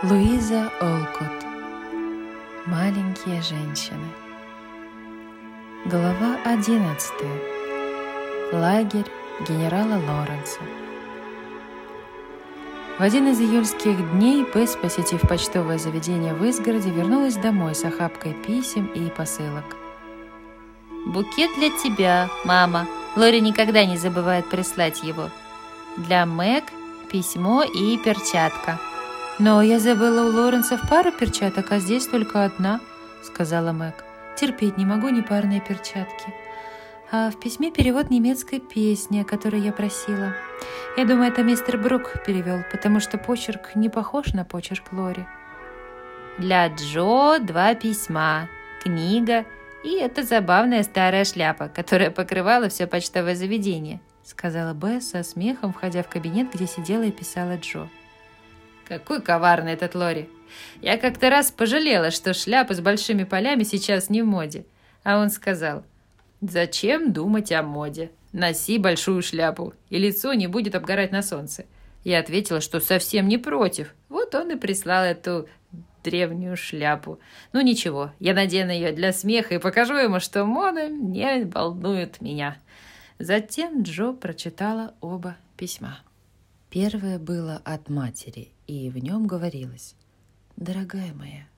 Луиза Олкот Маленькие женщины Глава 11 Лагерь генерала Лоренса В один из июльских дней Бесс, посетив почтовое заведение в Изгороде, вернулась домой с охапкой писем и посылок. «Букет для тебя, мама. Лори никогда не забывает прислать его. Для Мэг письмо и перчатка». «Но я забыла у Лоренса в пару перчаток, а здесь только одна», — сказала Мэг. «Терпеть не могу непарные перчатки». А в письме перевод немецкой песни, о которой я просила. Я думаю, это мистер Брук перевел, потому что почерк не похож на почерк Лори. Для Джо два письма, книга и эта забавная старая шляпа, которая покрывала все почтовое заведение, сказала Бесс со смехом, входя в кабинет, где сидела и писала Джо. Какой коварный этот Лори. Я как-то раз пожалела, что шляпа с большими полями сейчас не в моде. А он сказал, зачем думать о моде? Носи большую шляпу, и лицо не будет обгорать на солнце. Я ответила, что совсем не против. Вот он и прислал эту древнюю шляпу. Ну ничего, я надену ее для смеха и покажу ему, что мода не волнует меня. Затем Джо прочитала оба письма. Первое было от матери, и в нем говорилось «Дорогая моя,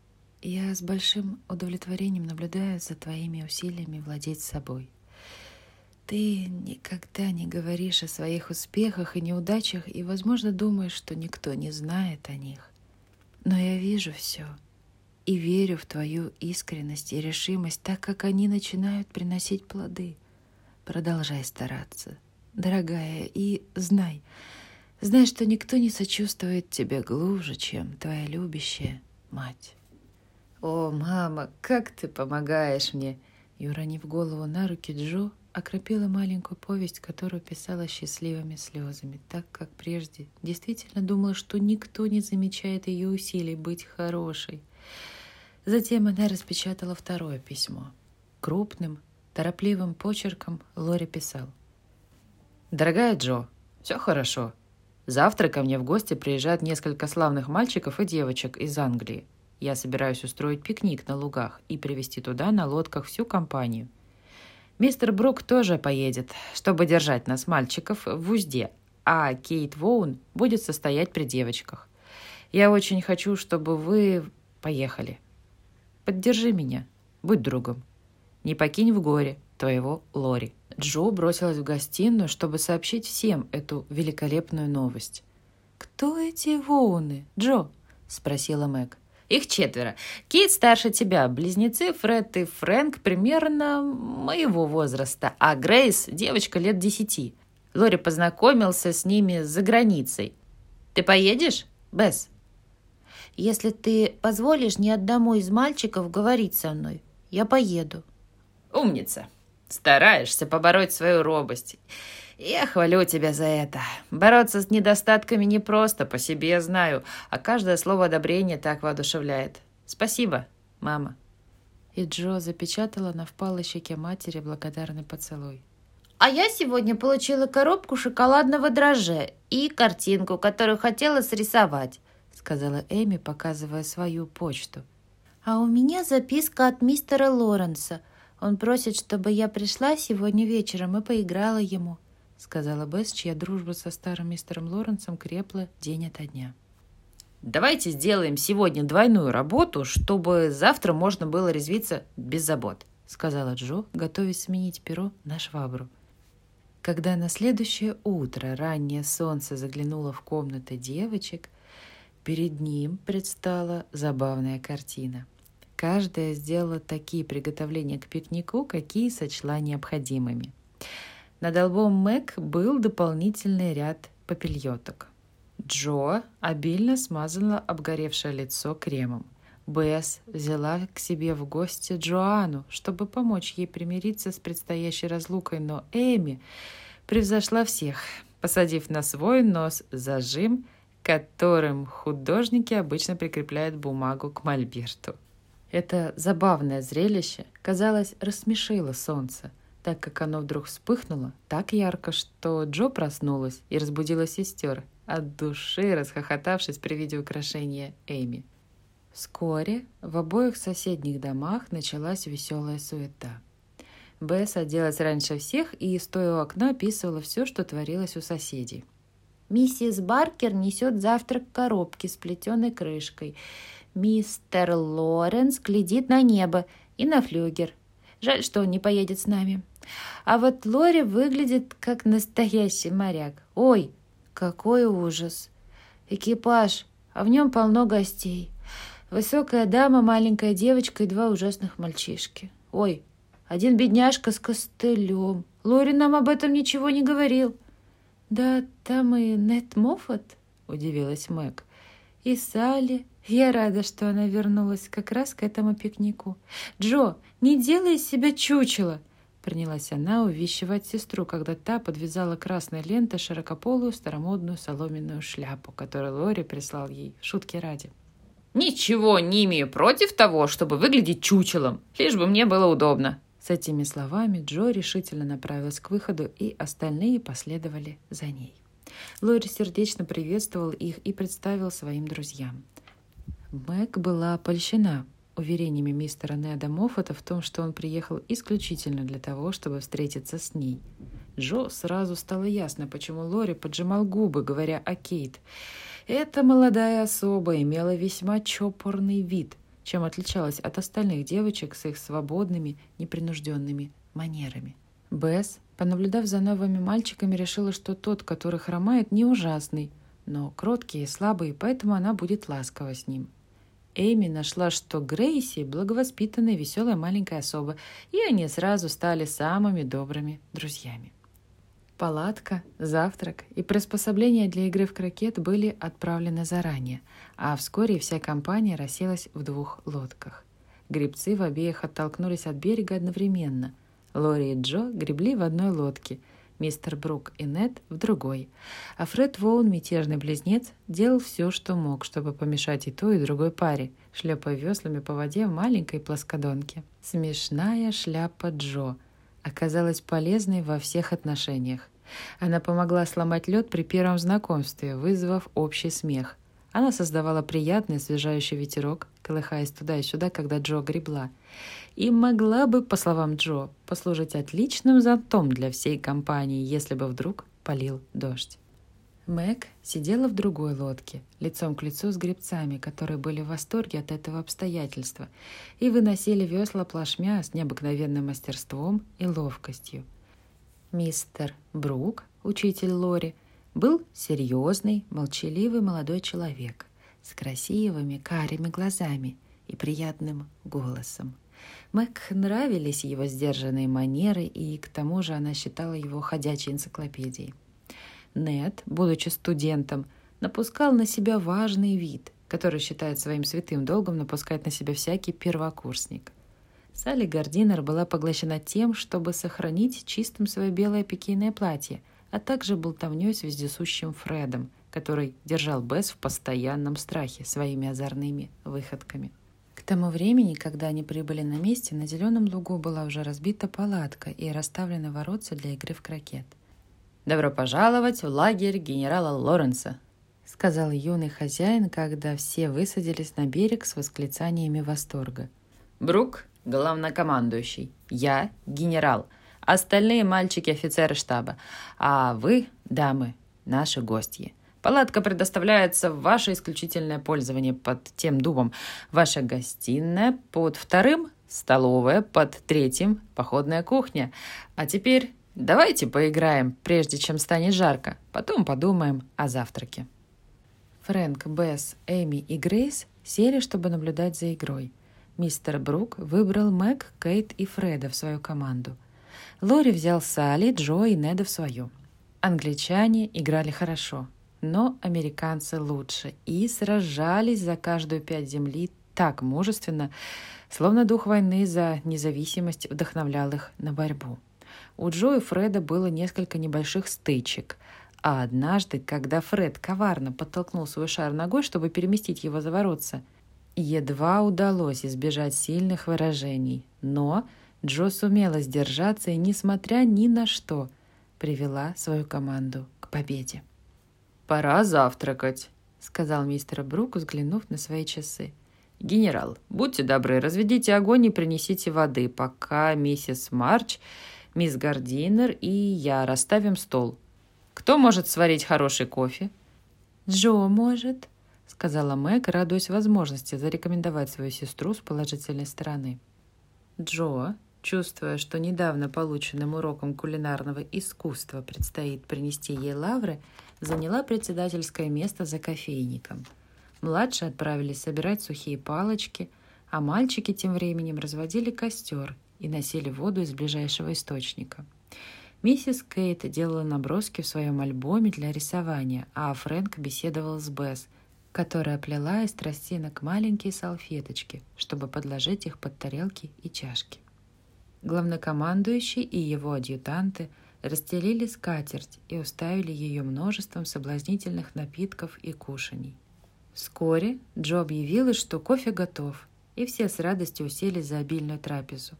я с большим удовлетворением наблюдаю за твоими усилиями владеть собой. Ты никогда не говоришь о своих успехах и неудачах и, возможно, думаешь, что никто не знает о них. Но я вижу все и верю в твою искренность и решимость, так как они начинают приносить плоды. Продолжай стараться, дорогая, и знай — Знай, что никто не сочувствует тебе глубже, чем твоя любящая мать. «О, мама, как ты помогаешь мне!» И, уронив голову на руки, Джо окропила маленькую повесть, которую писала счастливыми слезами, так как прежде действительно думала, что никто не замечает ее усилий быть хорошей. Затем она распечатала второе письмо. Крупным, торопливым почерком Лори писал. «Дорогая Джо, все хорошо. Завтра ко мне в гости приезжают несколько славных мальчиков и девочек из Англии. Я собираюсь устроить пикник на лугах и привезти туда на лодках всю компанию. Мистер Брук тоже поедет, чтобы держать нас, мальчиков, в узде, а Кейт Воун будет состоять при девочках. Я очень хочу, чтобы вы поехали. Поддержи меня, будь другом. Не покинь в горе твоего Лори. Джо бросилась в гостиную, чтобы сообщить всем эту великолепную новость. «Кто эти Воуны, Джо?» — спросила Мэг. «Их четверо. Кейт старше тебя, близнецы Фред и Фрэнк примерно моего возраста, а Грейс — девочка лет десяти. Лори познакомился с ними за границей. Ты поедешь, Бесс?» «Если ты позволишь ни одному из мальчиков говорить со мной, я поеду». «Умница!» Стараешься побороть свою робость. Я хвалю тебя за это. Бороться с недостатками непросто, по себе я знаю, а каждое слово одобрения так воодушевляет. Спасибо, мама. И Джо запечатала на впалой щеке матери благодарный поцелуй. А я сегодня получила коробку шоколадного дрожжа и картинку, которую хотела срисовать, сказала Эми, показывая свою почту. А у меня записка от мистера Лоренса. Он просит, чтобы я пришла сегодня вечером и поиграла ему», — сказала Бесс, чья дружба со старым мистером Лоренсом крепла день ото дня. «Давайте сделаем сегодня двойную работу, чтобы завтра можно было резвиться без забот», — сказала Джо, готовясь сменить перо на швабру. Когда на следующее утро раннее солнце заглянуло в комнаты девочек, перед ним предстала забавная картина — Каждая сделала такие приготовления к пикнику, какие сочла необходимыми. Над лбом Мэг был дополнительный ряд попельоток. Джо обильно смазала обгоревшее лицо кремом. Бесс взяла к себе в гости Джоанну, чтобы помочь ей примириться с предстоящей разлукой, но Эми превзошла всех, посадив на свой нос зажим, которым художники обычно прикрепляют бумагу к мольберту. Это забавное зрелище, казалось, рассмешило солнце, так как оно вдруг вспыхнуло так ярко, что Джо проснулась и разбудила сестер, от души расхохотавшись при виде украшения Эми. Вскоре в обоих соседних домах началась веселая суета. Бесс оделась раньше всех и, стоя у окна, описывала все, что творилось у соседей. Миссис Баркер несет завтрак в коробке с плетеной крышкой. Мистер Лоренс глядит на небо и на флюгер. Жаль, что он не поедет с нами. А вот Лори выглядит как настоящий моряк. Ой, какой ужас! Экипаж, а в нем полно гостей. Высокая дама, маленькая девочка и два ужасных мальчишки. Ой, один бедняжка с костылем. Лори нам об этом ничего не говорил. «Да там и Нет Моффат», — удивилась Мэг. «И Салли. Я рада, что она вернулась как раз к этому пикнику. Джо, не делай из себя чучело!» Принялась она увещевать сестру, когда та подвязала красной лентой широкополую старомодную соломенную шляпу, которую Лори прислал ей, шутки ради. «Ничего не имею против того, чтобы выглядеть чучелом, лишь бы мне было удобно», с этими словами Джо решительно направилась к выходу, и остальные последовали за ней. Лори сердечно приветствовал их и представил своим друзьям. Мэг была польщена уверениями мистера Неда Моффата в том, что он приехал исключительно для того, чтобы встретиться с ней. Джо сразу стало ясно, почему Лори поджимал губы, говоря о Кейт. Эта молодая особа имела весьма чопорный вид, чем отличалась от остальных девочек с их свободными, непринужденными манерами. Бесс, понаблюдав за новыми мальчиками, решила, что тот, который хромает, не ужасный, но кроткий и слабый, поэтому она будет ласкова с ним. Эми нашла, что Грейси – благовоспитанная, веселая маленькая особа, и они сразу стали самыми добрыми друзьями. Палатка, завтрак и приспособления для игры в крокет были отправлены заранее, а вскоре вся компания расселась в двух лодках. Грибцы в обеих оттолкнулись от берега одновременно. Лори и Джо гребли в одной лодке, мистер Брук и Нед в другой, а Фред Воун, мятежный близнец, делал все, что мог, чтобы помешать и той, и другой паре, шлепая веслами по воде в маленькой плоскодонке. Смешная шляпа Джо — оказалась полезной во всех отношениях. Она помогла сломать лед при первом знакомстве, вызвав общий смех. Она создавала приятный освежающий ветерок, колыхаясь туда и сюда, когда Джо гребла. И могла бы, по словам Джо, послужить отличным зонтом для всей компании, если бы вдруг полил дождь. Мэг сидела в другой лодке, лицом к лицу с гребцами, которые были в восторге от этого обстоятельства и выносили весла плашмя с необыкновенным мастерством и ловкостью. Мистер Брук, учитель Лори, был серьезный, молчаливый молодой человек с красивыми карими глазами и приятным голосом. Мэг нравились его сдержанные манеры, и к тому же она считала его ходячей энциклопедией. Нед, будучи студентом, напускал на себя важный вид, который считает своим святым долгом напускать на себя всякий первокурсник. Салли Гардинер была поглощена тем, чтобы сохранить чистым свое белое пикейное платье, а также болтовней с вездесущим Фредом, который держал Бесс в постоянном страхе своими озорными выходками. К тому времени, когда они прибыли на месте, на зеленом лугу была уже разбита палатка и расставлены воротца для игры в крокет. «Добро пожаловать в лагерь генерала Лоренса», — сказал юный хозяин, когда все высадились на берег с восклицаниями восторга. «Брук — главнокомандующий, я — генерал, остальные мальчики — офицеры штаба, а вы, дамы, наши гости. Палатка предоставляется в ваше исключительное пользование под тем дубом. Ваша гостиная под вторым, столовая под третьим, походная кухня. А теперь Давайте поиграем, прежде чем станет жарко. Потом подумаем о завтраке. Фрэнк, Бесс, Эми и Грейс сели, чтобы наблюдать за игрой. Мистер Брук выбрал Мэг, Кейт и Фреда в свою команду. Лори взял Салли, Джо и Неда в свою. Англичане играли хорошо, но американцы лучше и сражались за каждую пять земли так мужественно, словно дух войны за независимость вдохновлял их на борьбу. У Джо и Фреда было несколько небольших стычек. А однажды, когда Фред коварно подтолкнул свой шар ногой, чтобы переместить его за воротца, едва удалось избежать сильных выражений. Но Джо сумела сдержаться и, несмотря ни на что, привела свою команду к победе. «Пора завтракать», — сказал мистер Брук, взглянув на свои часы. «Генерал, будьте добры, разведите огонь и принесите воды, пока миссис Марч, мисс Гардинер и я расставим стол. Кто может сварить хороший кофе?» «Джо может», — сказала Мэг, радуясь возможности зарекомендовать свою сестру с положительной стороны. Джо, чувствуя, что недавно полученным уроком кулинарного искусства предстоит принести ей лавры, заняла председательское место за кофейником — Младшие отправились собирать сухие палочки, а мальчики тем временем разводили костер и носили воду из ближайшего источника. Миссис Кейт делала наброски в своем альбоме для рисования, а Фрэнк беседовал с Бесс, которая плела из тростинок маленькие салфеточки, чтобы подложить их под тарелки и чашки. Главнокомандующий и его адъютанты расстелили скатерть и уставили ее множеством соблазнительных напитков и кушаний. Вскоре Джо объявила, что кофе готов, и все с радостью уселись за обильную трапезу.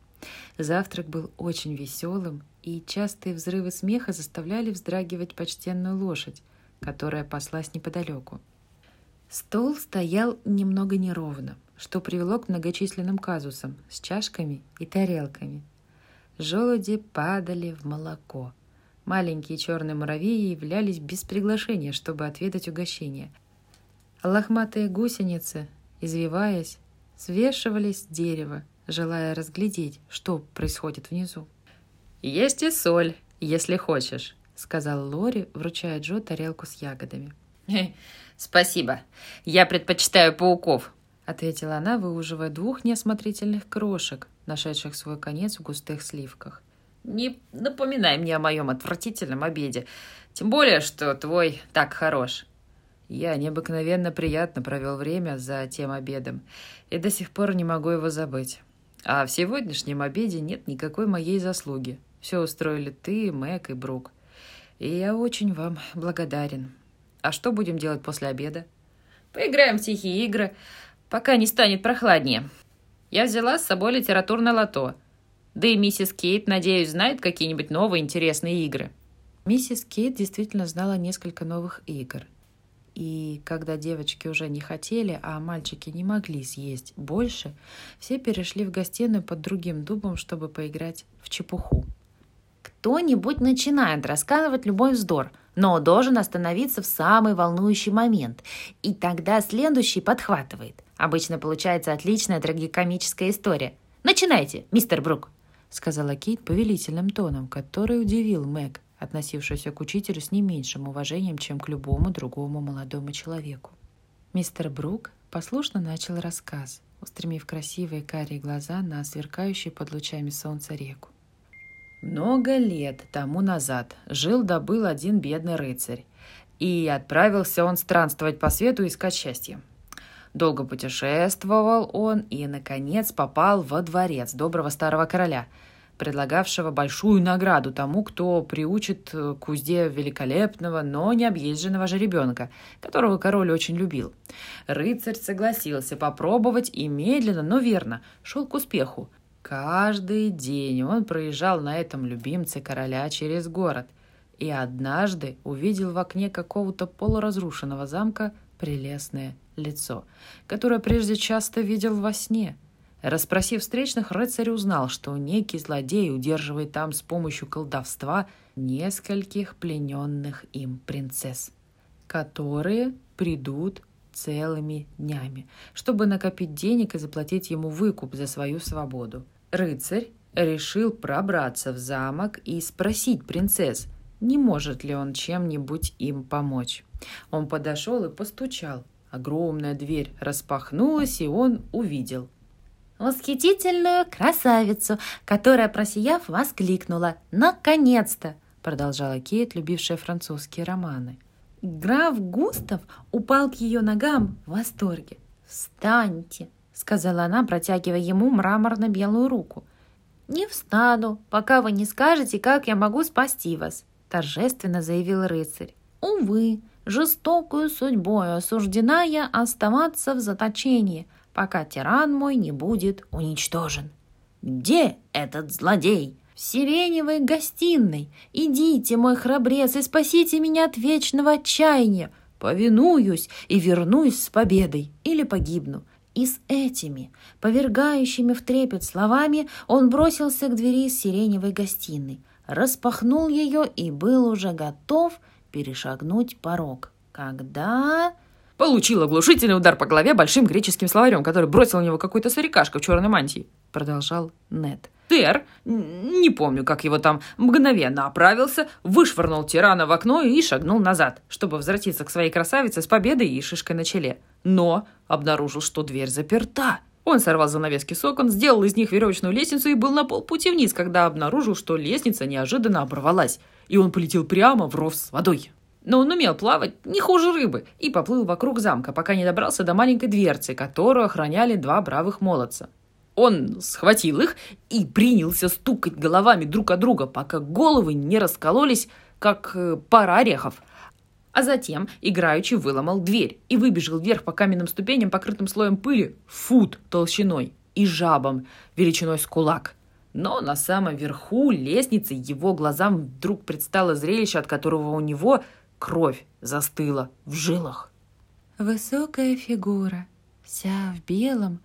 Завтрак был очень веселым, и частые взрывы смеха заставляли вздрагивать почтенную лошадь, которая паслась неподалеку. Стол стоял немного неровно, что привело к многочисленным казусам с чашками и тарелками. Желуди падали в молоко. Маленькие черные муравьи являлись без приглашения, чтобы отведать угощение – Лохматые гусеницы, извиваясь, свешивались с дерева, желая разглядеть, что происходит внизу. «Есть и соль, если хочешь», — сказал Лори, вручая Джо тарелку с ягодами. «Спасибо. Я предпочитаю пауков», — ответила она, выуживая двух неосмотрительных крошек, нашедших свой конец в густых сливках. «Не напоминай мне о моем отвратительном обеде, тем более, что твой так хорош». Я необыкновенно приятно провел время за тем обедом и до сих пор не могу его забыть. А в сегодняшнем обеде нет никакой моей заслуги. Все устроили ты, Мэг и Брук. И я очень вам благодарен. А что будем делать после обеда? Поиграем в тихие игры, пока не станет прохладнее. Я взяла с собой литературное лото. Да и миссис Кейт, надеюсь, знает какие-нибудь новые интересные игры. Миссис Кейт действительно знала несколько новых игр – и когда девочки уже не хотели, а мальчики не могли съесть больше, все перешли в гостиную под другим дубом, чтобы поиграть в чепуху. Кто-нибудь начинает рассказывать любой вздор, но должен остановиться в самый волнующий момент, и тогда следующий подхватывает. Обычно получается отличная трагикомическая история. «Начинайте, мистер Брук!» — сказала Кейт повелительным тоном, который удивил Мэг относившуюся к учителю с не меньшим уважением, чем к любому другому молодому человеку. Мистер Брук послушно начал рассказ, устремив красивые карие глаза на сверкающую под лучами солнца реку. Много лет тому назад жил-добыл один бедный рыцарь, и отправился он странствовать по свету искать счастье. Долго путешествовал он и, наконец, попал во дворец доброго старого короля – предлагавшего большую награду тому, кто приучит к узде великолепного, но не объезженного жеребенка, которого король очень любил. Рыцарь согласился попробовать и медленно, но верно шел к успеху. Каждый день он проезжал на этом любимце короля через город и однажды увидел в окне какого-то полуразрушенного замка прелестное лицо, которое прежде часто видел во сне – Расспросив встречных, рыцарь узнал, что некий злодей удерживает там с помощью колдовства нескольких плененных им принцесс, которые придут целыми днями, чтобы накопить денег и заплатить ему выкуп за свою свободу. Рыцарь решил пробраться в замок и спросить принцесс, не может ли он чем-нибудь им помочь. Он подошел и постучал. Огромная дверь распахнулась, и он увидел – восхитительную красавицу, которая, просияв, воскликнула «Наконец-то!» продолжала Кейт, любившая французские романы. Граф Густав упал к ее ногам в восторге. «Встаньте!» — сказала она, протягивая ему мраморно-белую руку. «Не встану, пока вы не скажете, как я могу спасти вас», — торжественно заявил рыцарь. «Увы, жестокую судьбой осуждена я оставаться в заточении», пока тиран мой не будет уничтожен. «Где этот злодей?» в сиреневой гостиной. Идите, мой храбрец, и спасите меня от вечного отчаяния. Повинуюсь и вернусь с победой или погибну. И с этими, повергающими в трепет словами, он бросился к двери сиреневой гостиной, распахнул ее и был уже готов перешагнуть порог. Когда... Получил оглушительный удар по голове большим греческим словарем, который бросил на него какой-то старикашка в черной мантии, продолжал Нед. Тер, не помню, как его там, мгновенно оправился, вышвырнул тирана в окно и шагнул назад, чтобы возвратиться к своей красавице с победой и шишкой на челе. Но обнаружил, что дверь заперта. Он сорвал занавески с окон, сделал из них веревочную лестницу и был на полпути вниз, когда обнаружил, что лестница неожиданно оборвалась, и он полетел прямо в ров с водой. Но он умел плавать не хуже рыбы и поплыл вокруг замка, пока не добрался до маленькой дверцы, которую охраняли два бравых молодца. Он схватил их и принялся стукать головами друг от друга, пока головы не раскололись, как э, пара орехов. А затем играючи выломал дверь и выбежал вверх по каменным ступеням, покрытым слоем пыли, фут толщиной и жабом величиной с кулак. Но на самом верху лестницы его глазам вдруг предстало зрелище, от которого у него – Кровь застыла в жилах. Высокая фигура, вся в белом,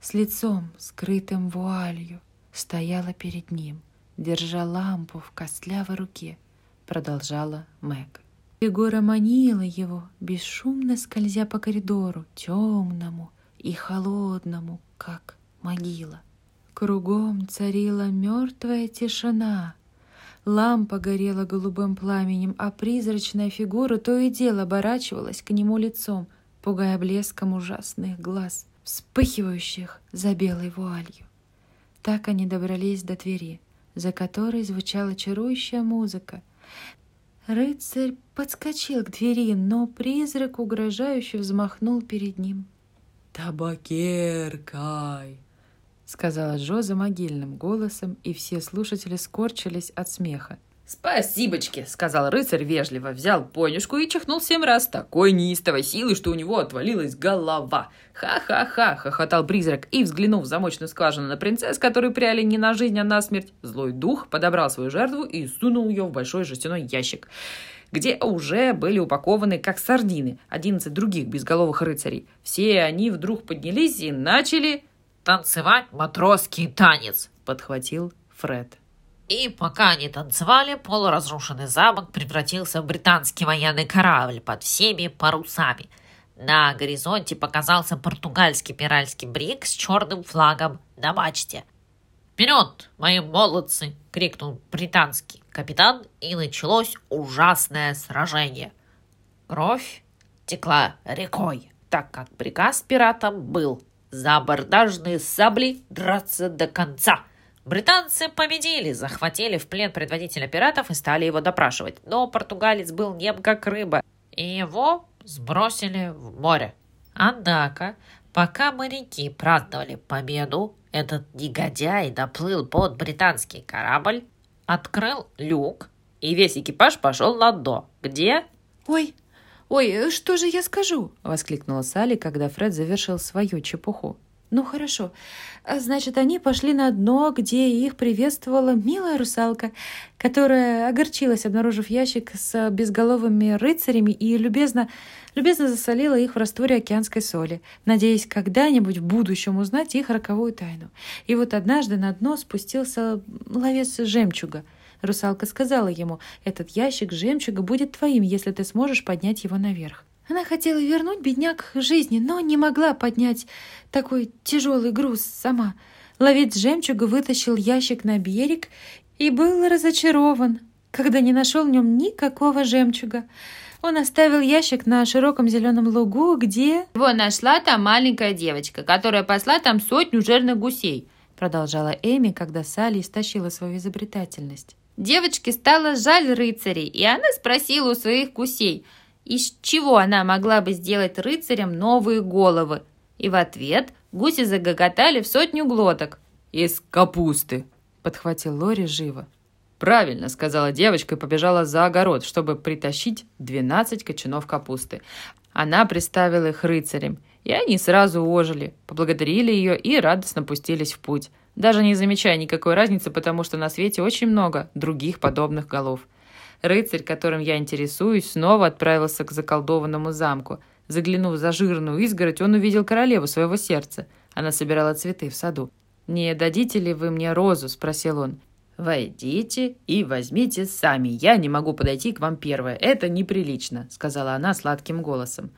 с лицом, скрытым вуалью, стояла перед ним, держа лампу в костлявой руке, продолжала Мэг. Фигура манила его, бесшумно скользя по коридору, темному и холодному, как могила. Кругом царила мертвая тишина, Лампа горела голубым пламенем, а призрачная фигура то и дело оборачивалась к нему лицом, пугая блеском ужасных глаз, вспыхивающих за белой вуалью. Так они добрались до двери, за которой звучала чарующая музыка. Рыцарь подскочил к двери, но призрак угрожающе взмахнул перед ним. «Табакеркай!» сказала Джо могильным голосом, и все слушатели скорчились от смеха. «Спасибочки!» — сказал рыцарь вежливо, взял понюшку и чихнул семь раз такой неистовой силы, что у него отвалилась голова. «Ха-ха-ха!» — хохотал призрак и, взглянув в замочную скважину на принцесс, которые пряли не на жизнь, а на смерть, злой дух подобрал свою жертву и сунул ее в большой жестяной ящик где уже были упакованы, как сардины, одиннадцать других безголовых рыцарей. Все они вдруг поднялись и начали танцевать матросский танец», — подхватил Фред. И пока они танцевали, полуразрушенный замок превратился в британский военный корабль под всеми парусами. На горизонте показался португальский пиральский брик с черным флагом на мачте. «Вперед, мои молодцы!» — крикнул британский капитан, и началось ужасное сражение. Кровь текла рекой, так как приказ пиратам был за абордажные сабли драться до конца. Британцы победили, захватили в плен предводителя пиратов и стали его допрашивать. Но португалец был нем как рыба, и его сбросили в море. Однако, пока моряки праздновали победу, этот негодяй доплыл под британский корабль, открыл люк, и весь экипаж пошел на дно, где... «Ой, «Ой, э, что же я скажу?» — воскликнула Салли, когда Фред завершил свою чепуху. «Ну хорошо. А, значит, они пошли на дно, где их приветствовала милая русалка, которая огорчилась, обнаружив ящик с безголовыми рыцарями и любезно, любезно засолила их в растворе океанской соли, надеясь когда-нибудь в будущем узнать их роковую тайну. И вот однажды на дно спустился ловец жемчуга — Русалка сказала ему, «Этот ящик жемчуга будет твоим, если ты сможешь поднять его наверх». Она хотела вернуть бедняк к жизни, но не могла поднять такой тяжелый груз сама. Ловец жемчуга вытащил ящик на берег и был разочарован, когда не нашел в нем никакого жемчуга. Он оставил ящик на широком зеленом лугу, где... «Его нашла там маленькая девочка, которая посла там сотню жирных гусей», продолжала Эми, когда Салли истощила свою изобретательность. Девочке стало жаль рыцарей, и она спросила у своих гусей, из чего она могла бы сделать рыцарям новые головы. И в ответ гуси загоготали в сотню глоток. «Из капусты», — подхватил Лори живо. «Правильно», — сказала девочка и побежала за огород, чтобы притащить двенадцать кочанов капусты. Она приставила их рыцарям, и они сразу ожили, поблагодарили ее и радостно пустились в путь. даже не замечая никакой разницы, потому что на свете очень много других подобных голов. Рыцарь, которым я интересуюсь, снова отправился к заколдованному замку. Заглянув за жирную изгородь, он увидел королеву своего сердца. Она собирала цветы в саду. «Не дадите ли вы мне розу?» – спросил он. «Войдите и возьмите сами. Я не могу подойти к вам первая. Это неприлично», — сказала она сладким голосом.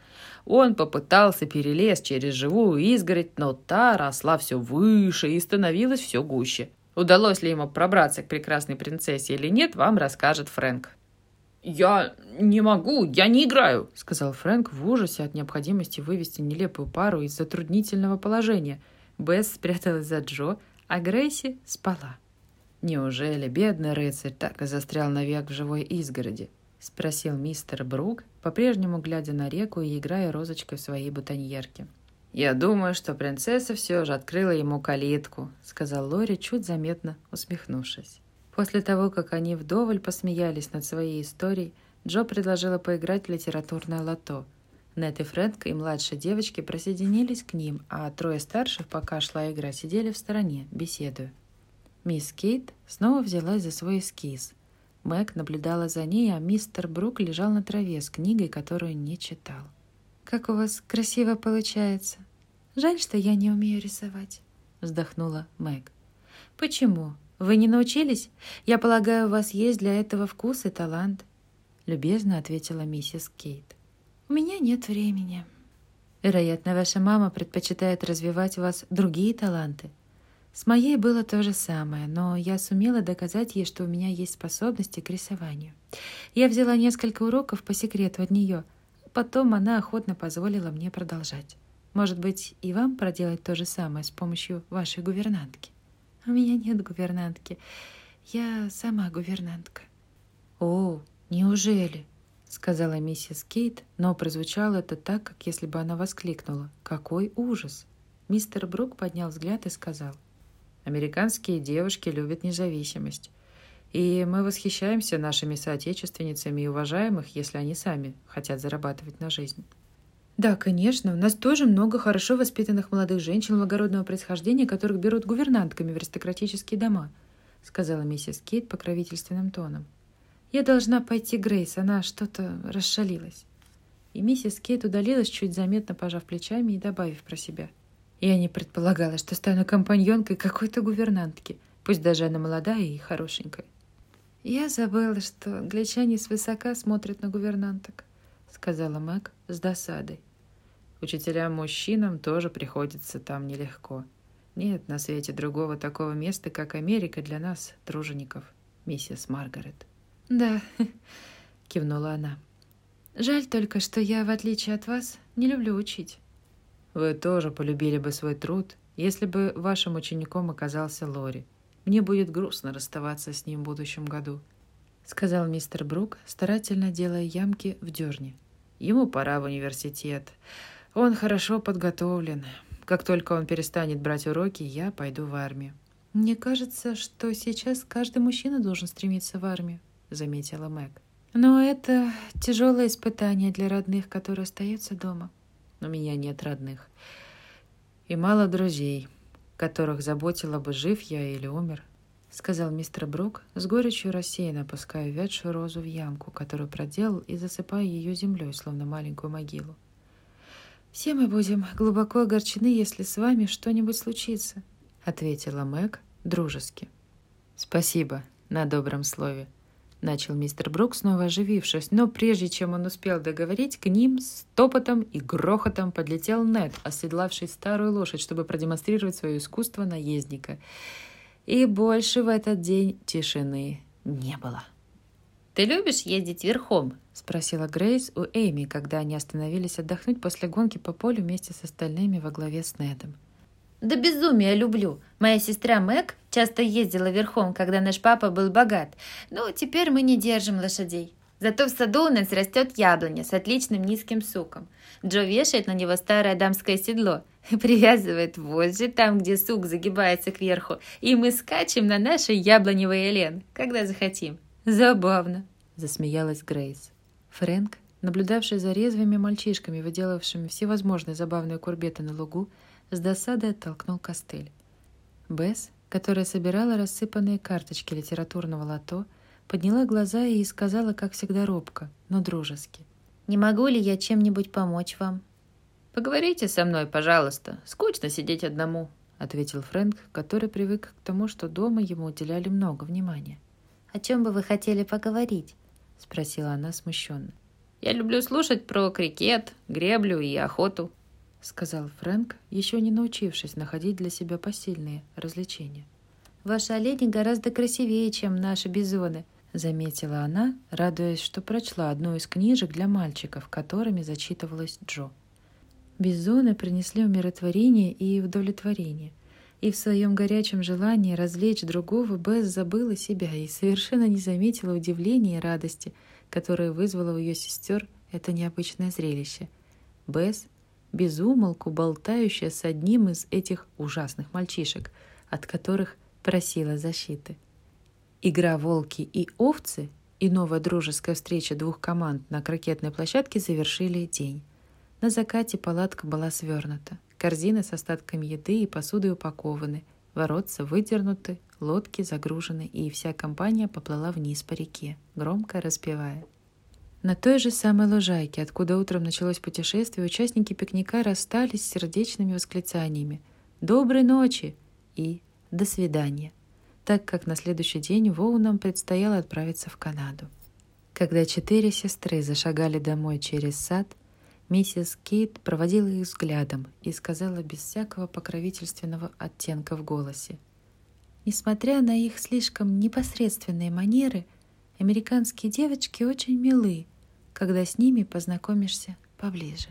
Он попытался перелезть через живую изгородь, но та росла все выше и становилась все гуще. Удалось ли ему пробраться к прекрасной принцессе или нет, вам расскажет Фрэнк. «Я не могу, я не играю», — сказал Фрэнк в ужасе от необходимости вывести нелепую пару из затруднительного положения. Бесс спряталась за Джо, а Грейси спала. «Неужели бедный рыцарь так и застрял навек в живой изгороди?» — спросил мистер Брук, по-прежнему глядя на реку и играя розочкой в своей бутоньерке. «Я думаю, что принцесса все же открыла ему калитку», — сказал Лори, чуть заметно усмехнувшись. После того, как они вдоволь посмеялись над своей историей, Джо предложила поиграть в литературное лото. Нет и Фрэнк и младшие девочки присоединились к ним, а трое старших, пока шла игра, сидели в стороне, беседуя. Мисс Кейт снова взялась за свой эскиз. Мэг наблюдала за ней, а мистер Брук лежал на траве с книгой, которую не читал. «Как у вас красиво получается. Жаль, что я не умею рисовать», — вздохнула Мэг. «Почему? Вы не научились? Я полагаю, у вас есть для этого вкус и талант», — любезно ответила миссис Кейт. «У меня нет времени». «Вероятно, ваша мама предпочитает развивать у вас другие таланты», с моей было то же самое, но я сумела доказать ей, что у меня есть способности к рисованию. Я взяла несколько уроков по секрету от нее. Потом она охотно позволила мне продолжать. Может быть, и вам проделать то же самое с помощью вашей гувернантки? У меня нет гувернантки. Я сама гувернантка. О, неужели? сказала миссис Кейт, но прозвучало это так, как если бы она воскликнула. «Какой ужас!» Мистер Брук поднял взгляд и сказал – Американские девушки любят независимость. И мы восхищаемся нашими соотечественницами и уважаем их, если они сами хотят зарабатывать на жизнь. Да, конечно, у нас тоже много хорошо воспитанных молодых женщин благородного происхождения, которых берут гувернантками в аристократические дома, сказала миссис Кейт покровительственным тоном. Я должна пойти, Грейс, она что-то расшалилась. И миссис Кейт удалилась, чуть заметно пожав плечами и добавив про себя – я не предполагала, что стану компаньонкой какой-то гувернантки, пусть даже она молодая и хорошенькая. «Я забыла, что англичане свысока смотрят на гувернанток», — сказала Мэг с досадой. «Учителям-мужчинам тоже приходится там нелегко. Нет на свете другого такого места, как Америка для нас, тружеников, миссис Маргарет». «Да», — кивнула она. «Жаль только, что я, в отличие от вас, не люблю учить». Вы тоже полюбили бы свой труд, если бы вашим учеником оказался Лори. Мне будет грустно расставаться с ним в будущем году», — сказал мистер Брук, старательно делая ямки в дерне. «Ему пора в университет. Он хорошо подготовлен. Как только он перестанет брать уроки, я пойду в армию». «Мне кажется, что сейчас каждый мужчина должен стремиться в армию», — заметила Мэг. «Но это тяжелое испытание для родных, которые остаются дома», у меня нет родных. И мало друзей, которых заботило бы, жив я или умер, — сказал мистер Брук, с горечью рассеянно опуская ведшую розу в ямку, которую проделал, и засыпая ее землей, словно маленькую могилу. «Все мы будем глубоко огорчены, если с вами что-нибудь случится», — ответила Мэг дружески. «Спасибо на добром слове», начал мистер Брук, снова оживившись, но прежде чем он успел договорить, к ним с топотом и грохотом подлетел Нед, оседлавший старую лошадь, чтобы продемонстрировать свое искусство наездника. И больше в этот день тишины не было. «Ты любишь ездить верхом?» — спросила Грейс у Эми, когда они остановились отдохнуть после гонки по полю вместе с остальными во главе с Недом. Да безумия люблю. Моя сестра Мэг часто ездила верхом, когда наш папа был богат. Но теперь мы не держим лошадей. Зато в саду у нас растет яблоня с отличным низким суком. Джо вешает на него старое дамское седло и привязывает вожжи там, где сук загибается кверху, и мы скачем на нашей яблоневой элен, когда захотим. Забавно, засмеялась Грейс. Фрэнк, наблюдавший за резвыми мальчишками, выделавшими всевозможные забавные курбеты на лугу, с досадой оттолкнул костыль. Бесс которая собирала рассыпанные карточки литературного лото, подняла глаза и сказала, как всегда, робко, но дружески. «Не могу ли я чем-нибудь помочь вам?» «Поговорите со мной, пожалуйста. Скучно сидеть одному», — ответил Фрэнк, который привык к тому, что дома ему уделяли много внимания. «О чем бы вы хотели поговорить?» — спросила она смущенно. «Я люблю слушать про крикет, греблю и охоту», — сказал Фрэнк, еще не научившись находить для себя посильные развлечения. «Ваши олени гораздо красивее, чем наши бизоны», — заметила она, радуясь, что прочла одну из книжек для мальчиков, которыми зачитывалась Джо. Бизоны принесли умиротворение и удовлетворение. И в своем горячем желании развлечь другого Бесс забыла себя и совершенно не заметила удивления и радости, которое вызвало у ее сестер это необычное зрелище. Бесс, безумолку болтающая с одним из этих ужасных мальчишек, от которых просила защиты. Игра «Волки и овцы» и новая дружеская встреча двух команд на крокетной площадке завершили день. На закате палатка была свернута. Корзины с остатками еды и посудой упакованы. Воротца выдернуты, лодки загружены, и вся компания поплыла вниз по реке, громко распевая. На той же самой лужайке, откуда утром началось путешествие, участники пикника расстались с сердечными восклицаниями «Доброй ночи!» и «До свидания!», так как на следующий день Воунам предстояло отправиться в Канаду. Когда четыре сестры зашагали домой через сад, Миссис Кейт проводила их взглядом и сказала без всякого покровительственного оттенка в голосе. Несмотря на их слишком непосредственные манеры, американские девочки очень милы, когда с ними познакомишься поближе.